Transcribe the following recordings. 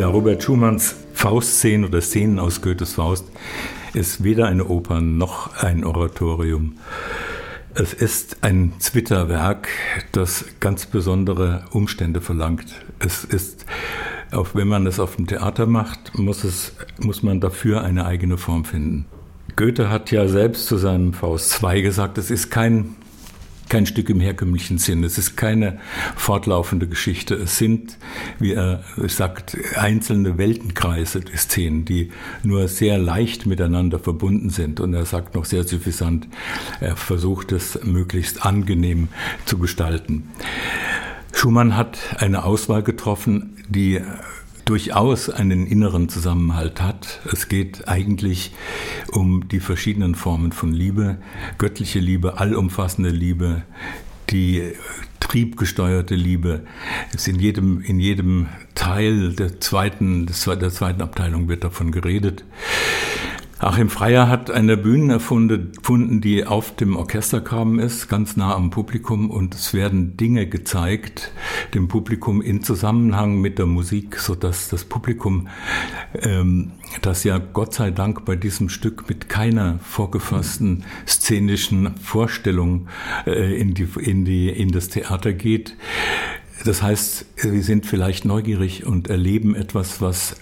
Ja, Robert Schumanns Faustszenen oder Szenen aus Goethes Faust ist weder eine Oper noch ein Oratorium. Es ist ein Zwitterwerk, das ganz besondere Umstände verlangt. Es ist, auch wenn man es auf dem Theater macht, muss, es, muss man dafür eine eigene Form finden. Goethe hat ja selbst zu seinem Faust II gesagt, es ist kein kein Stück im herkömmlichen Sinn. Es ist keine fortlaufende Geschichte. Es sind, wie er sagt, einzelne Weltenkreise, die Szenen, die nur sehr leicht miteinander verbunden sind. Und er sagt noch sehr suffisant, er versucht es möglichst angenehm zu gestalten. Schumann hat eine Auswahl getroffen, die durchaus einen inneren Zusammenhalt hat. Es geht eigentlich um die verschiedenen Formen von Liebe, göttliche Liebe, allumfassende Liebe, die triebgesteuerte Liebe. Es in jedem, in jedem Teil der zweiten, der zweiten Abteilung wird davon geredet. Achim Freier hat eine Bühne erfunden, die auf dem Orchestergraben ist, ganz nah am Publikum und es werden Dinge gezeigt dem Publikum in Zusammenhang mit der Musik, so dass das Publikum, ähm, das ja Gott sei Dank bei diesem Stück mit keiner vorgefassten szenischen Vorstellung äh, in, die, in, die, in das Theater geht, das heißt, wir sind vielleicht neugierig und erleben etwas, was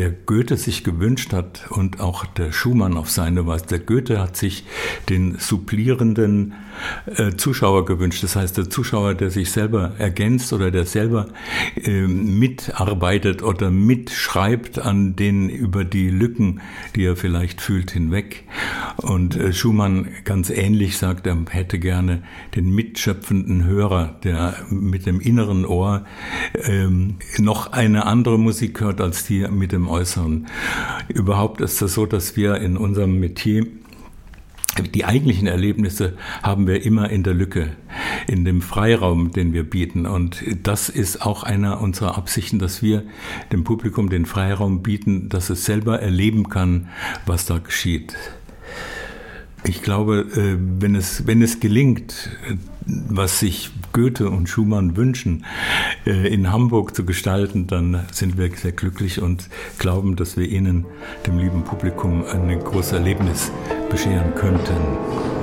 der Goethe sich gewünscht hat und auch der Schumann auf seine Weise. Der Goethe hat sich den supplierenden äh, Zuschauer gewünscht. Das heißt, der Zuschauer, der sich selber ergänzt oder der selber äh, mitarbeitet oder mitschreibt an den über die Lücken, die er vielleicht fühlt, hinweg. Und äh, Schumann ganz ähnlich sagt, er hätte gerne den mitschöpfenden Hörer, der mit dem inneren Ohr ähm, noch eine andere Musik hört als die mit dem Äußeren. Überhaupt ist es so, dass wir in unserem Metier die eigentlichen Erlebnisse haben wir immer in der Lücke, in dem Freiraum, den wir bieten. Und das ist auch einer unserer Absichten, dass wir dem Publikum den Freiraum bieten, dass es selber erleben kann, was da geschieht. Ich glaube, äh, wenn es, wenn es gelingt, was sich Goethe und Schumann wünschen, äh, in Hamburg zu gestalten, dann sind wir sehr glücklich und glauben, dass wir ihnen, dem lieben Publikum, ein großes Erlebnis bescheren könnten.